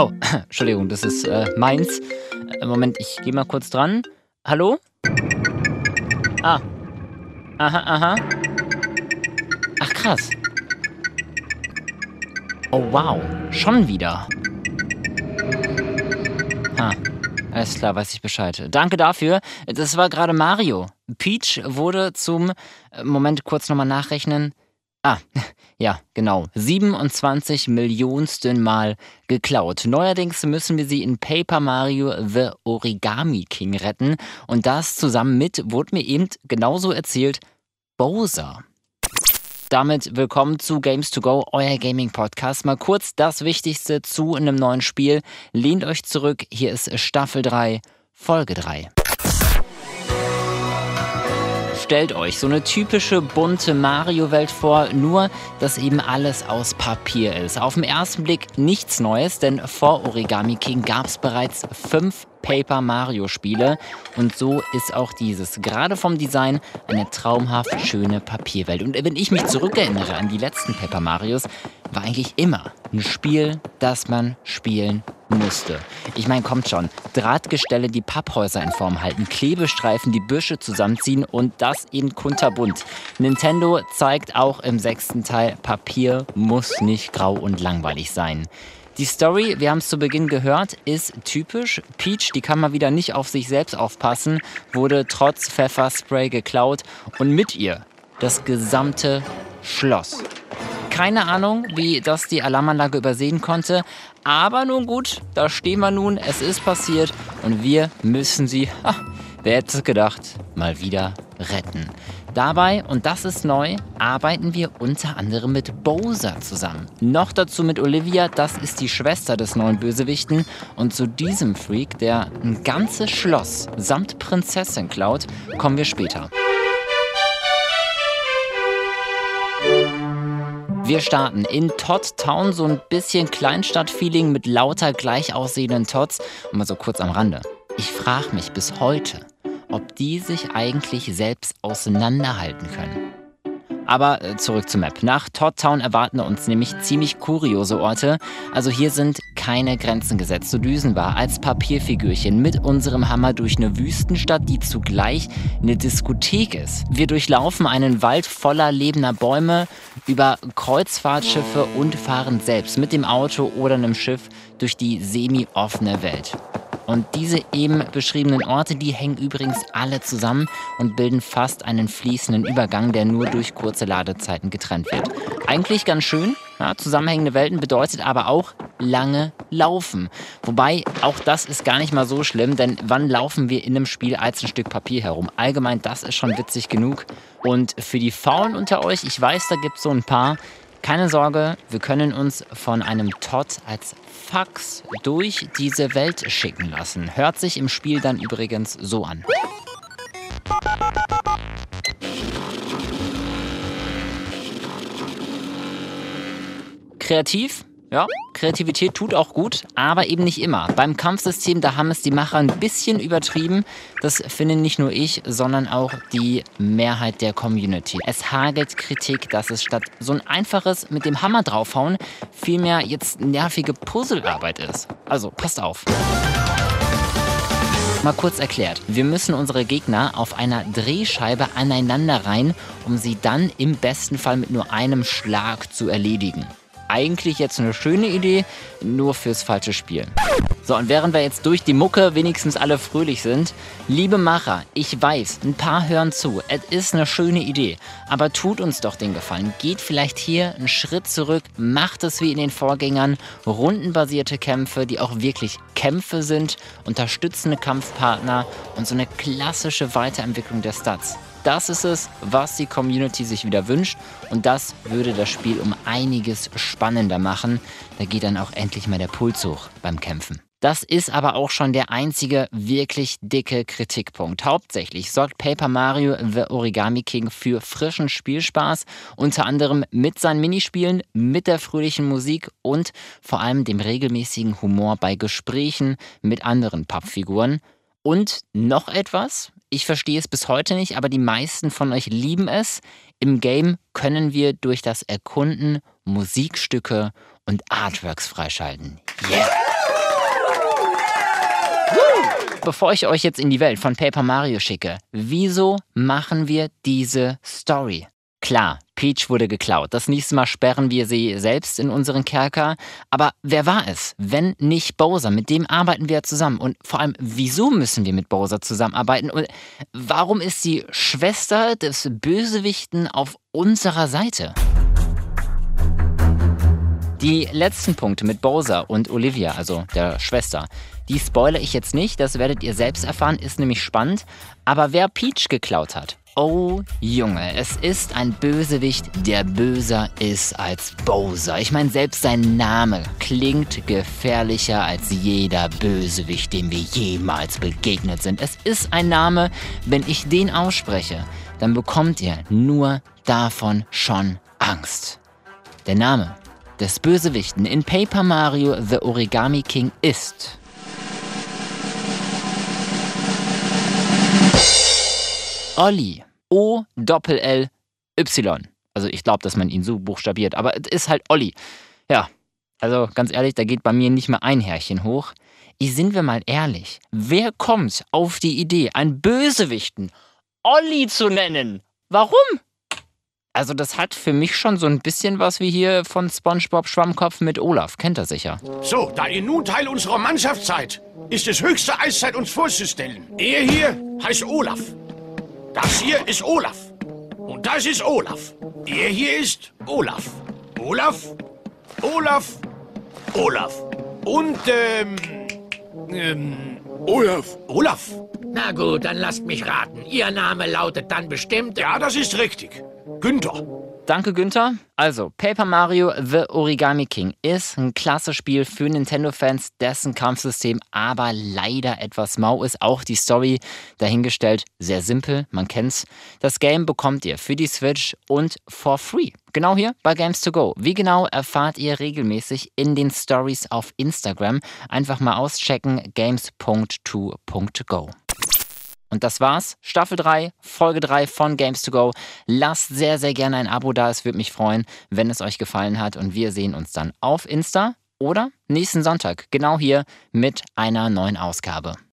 Oh, Entschuldigung, das ist äh, meins. Äh, Moment, ich gehe mal kurz dran. Hallo? Ah. Aha, aha. Ach krass. Oh wow, schon wieder. Ha, alles klar, weiß ich Bescheid. Danke dafür. Das war gerade Mario. Peach wurde zum äh, Moment kurz nochmal nachrechnen. Ah, ja, genau. 27 Millionsten Mal geklaut. Neuerdings müssen wir sie in Paper Mario The Origami King retten. Und das zusammen mit, wurde mir eben genauso erzählt, Bowser. Damit willkommen zu Games to Go, euer Gaming Podcast. Mal kurz das Wichtigste zu einem neuen Spiel. Lehnt euch zurück, hier ist Staffel 3, Folge 3 stellt euch so eine typische bunte Mario-Welt vor, nur dass eben alles aus Papier ist. Auf den ersten Blick nichts Neues, denn vor Origami King gab es bereits fünf Paper Mario Spiele und so ist auch dieses gerade vom Design eine traumhaft schöne Papierwelt. Und wenn ich mich zurückerinnere an die letzten Paper Marios, war eigentlich immer ein Spiel, das man spielen musste. Ich meine, kommt schon. Drahtgestelle, die Papphäuser in Form halten, Klebestreifen, die Büsche zusammenziehen und das in kunterbunt. Nintendo zeigt auch im sechsten Teil, Papier muss nicht grau und langweilig sein. Die Story, wir haben es zu Beginn gehört, ist typisch. Peach, die kann mal wieder nicht auf sich selbst aufpassen, wurde trotz Pfefferspray geklaut und mit ihr das gesamte Schloss. Keine Ahnung, wie das die Alarmanlage übersehen konnte, aber nun gut, da stehen wir nun, es ist passiert und wir müssen sie, ach, wer hätte es gedacht, mal wieder retten. Dabei, und das ist neu, arbeiten wir unter anderem mit Bowser zusammen. Noch dazu mit Olivia, das ist die Schwester des neuen Bösewichten. Und zu diesem Freak, der ein ganzes Schloss samt Prinzessin klaut, kommen wir später. Wir starten in Todd Town, so ein bisschen Kleinstadt-Feeling mit lauter gleich aussehenden Tots. Und mal so kurz am Rande. Ich frage mich bis heute, ob die sich eigentlich selbst auseinanderhalten können. Aber äh, zurück zur Map. Nach Todd Town erwarten uns nämlich ziemlich kuriose Orte. Also hier sind keine Grenzen gesetzt. So düsen wir als Papierfigürchen mit unserem Hammer durch eine Wüstenstadt, die zugleich eine Diskothek ist. Wir durchlaufen einen Wald voller lebender Bäume über Kreuzfahrtschiffe und fahren selbst mit dem Auto oder einem Schiff durch die semi-offene Welt. Und diese eben beschriebenen Orte, die hängen übrigens alle zusammen und bilden fast einen fließenden Übergang, der nur durch kurze Ladezeiten getrennt wird. Eigentlich ganz schön. Ja, zusammenhängende Welten bedeutet aber auch lange laufen. Wobei auch das ist gar nicht mal so schlimm, denn wann laufen wir in einem Spiel als ein Stück Papier herum? Allgemein, das ist schon witzig genug. Und für die Faulen unter euch, ich weiß, da gibt es so ein paar, keine Sorge, wir können uns von einem Todd als Fax durch diese Welt schicken lassen. Hört sich im Spiel dann übrigens so an. Kreativ, ja, Kreativität tut auch gut, aber eben nicht immer. Beim Kampfsystem, da haben es die Macher ein bisschen übertrieben. Das finden nicht nur ich, sondern auch die Mehrheit der Community. Es hagelt Kritik, dass es statt so ein einfaches mit dem Hammer draufhauen vielmehr jetzt nervige Puzzlearbeit ist. Also passt auf. Mal kurz erklärt. Wir müssen unsere Gegner auf einer Drehscheibe aneinander rein, um sie dann im besten Fall mit nur einem Schlag zu erledigen eigentlich jetzt eine schöne Idee, nur fürs falsche Spiel. So, und während wir jetzt durch die Mucke wenigstens alle fröhlich sind, liebe Macher, ich weiß, ein paar hören zu, es ist eine schöne Idee, aber tut uns doch den Gefallen, geht vielleicht hier einen Schritt zurück, macht es wie in den Vorgängern, rundenbasierte Kämpfe, die auch wirklich Kämpfe sind, unterstützende Kampfpartner und so eine klassische Weiterentwicklung der Stats. Das ist es, was die Community sich wieder wünscht und das würde das Spiel um einiges spannender machen. Da geht dann auch endlich mal der Puls hoch beim Kämpfen. Das ist aber auch schon der einzige wirklich dicke Kritikpunkt. Hauptsächlich sorgt Paper Mario The Origami King für frischen Spielspaß, unter anderem mit seinen Minispielen, mit der fröhlichen Musik und vor allem dem regelmäßigen Humor bei Gesprächen mit anderen Pappfiguren. Und noch etwas, ich verstehe es bis heute nicht, aber die meisten von euch lieben es. Im Game können wir durch das Erkunden Musikstücke und Artworks freischalten. Yeah! Bevor ich euch jetzt in die Welt von Paper Mario schicke, wieso machen wir diese Story? Klar, Peach wurde geklaut. Das nächste Mal sperren wir sie selbst in unseren Kerker. Aber wer war es, wenn nicht Bowser? Mit dem arbeiten wir zusammen. Und vor allem, wieso müssen wir mit Bowser zusammenarbeiten? Und warum ist die Schwester des Bösewichten auf unserer Seite? Die letzten Punkte mit Bowser und Olivia, also der Schwester, die spoilere ich jetzt nicht, das werdet ihr selbst erfahren, ist nämlich spannend. Aber wer Peach geklaut hat, Oh Junge, es ist ein Bösewicht, der böser ist als Bowser. Ich meine, selbst sein Name klingt gefährlicher als jeder Bösewicht, dem wir jemals begegnet sind. Es ist ein Name, wenn ich den ausspreche, dann bekommt ihr nur davon schon Angst. Der Name des Bösewichten in Paper Mario The Origami King ist Olli. O-Doppel-L-Y. Also ich glaube, dass man ihn so buchstabiert, aber es ist halt Olli. Ja, also ganz ehrlich, da geht bei mir nicht mehr ein Härchen hoch. Ich sind wir mal ehrlich, wer kommt auf die Idee, einen Bösewichten Olli zu nennen? Warum? Also das hat für mich schon so ein bisschen was wie hier von SpongeBob Schwammkopf mit Olaf. Kennt er sicher. So, da ihr nun Teil unserer Mannschaft seid, ist es höchste Eiszeit, uns vorzustellen. Er hier heißt Olaf. Das hier ist Olaf. Und das ist Olaf. Er hier ist Olaf. Olaf, Olaf, Olaf. Und, ähm, ähm, Olaf. Olaf. Na gut, dann lasst mich raten. Ihr Name lautet dann bestimmt. Ja, das ist richtig. Günther. Danke, Günther. Also, Paper Mario The Origami King ist ein klasse Spiel für Nintendo-Fans, dessen Kampfsystem aber leider etwas mau ist. Auch die Story dahingestellt sehr simpel, man kennt's. Das Game bekommt ihr für die Switch und for free. Genau hier bei Games to Go. Wie genau erfahrt ihr regelmäßig in den Stories auf Instagram. Einfach mal auschecken games.to.go. Und das war's. Staffel 3, Folge 3 von Games to Go. Lasst sehr, sehr gerne ein Abo da. Es würde mich freuen, wenn es euch gefallen hat. Und wir sehen uns dann auf Insta oder nächsten Sonntag, genau hier mit einer neuen Ausgabe.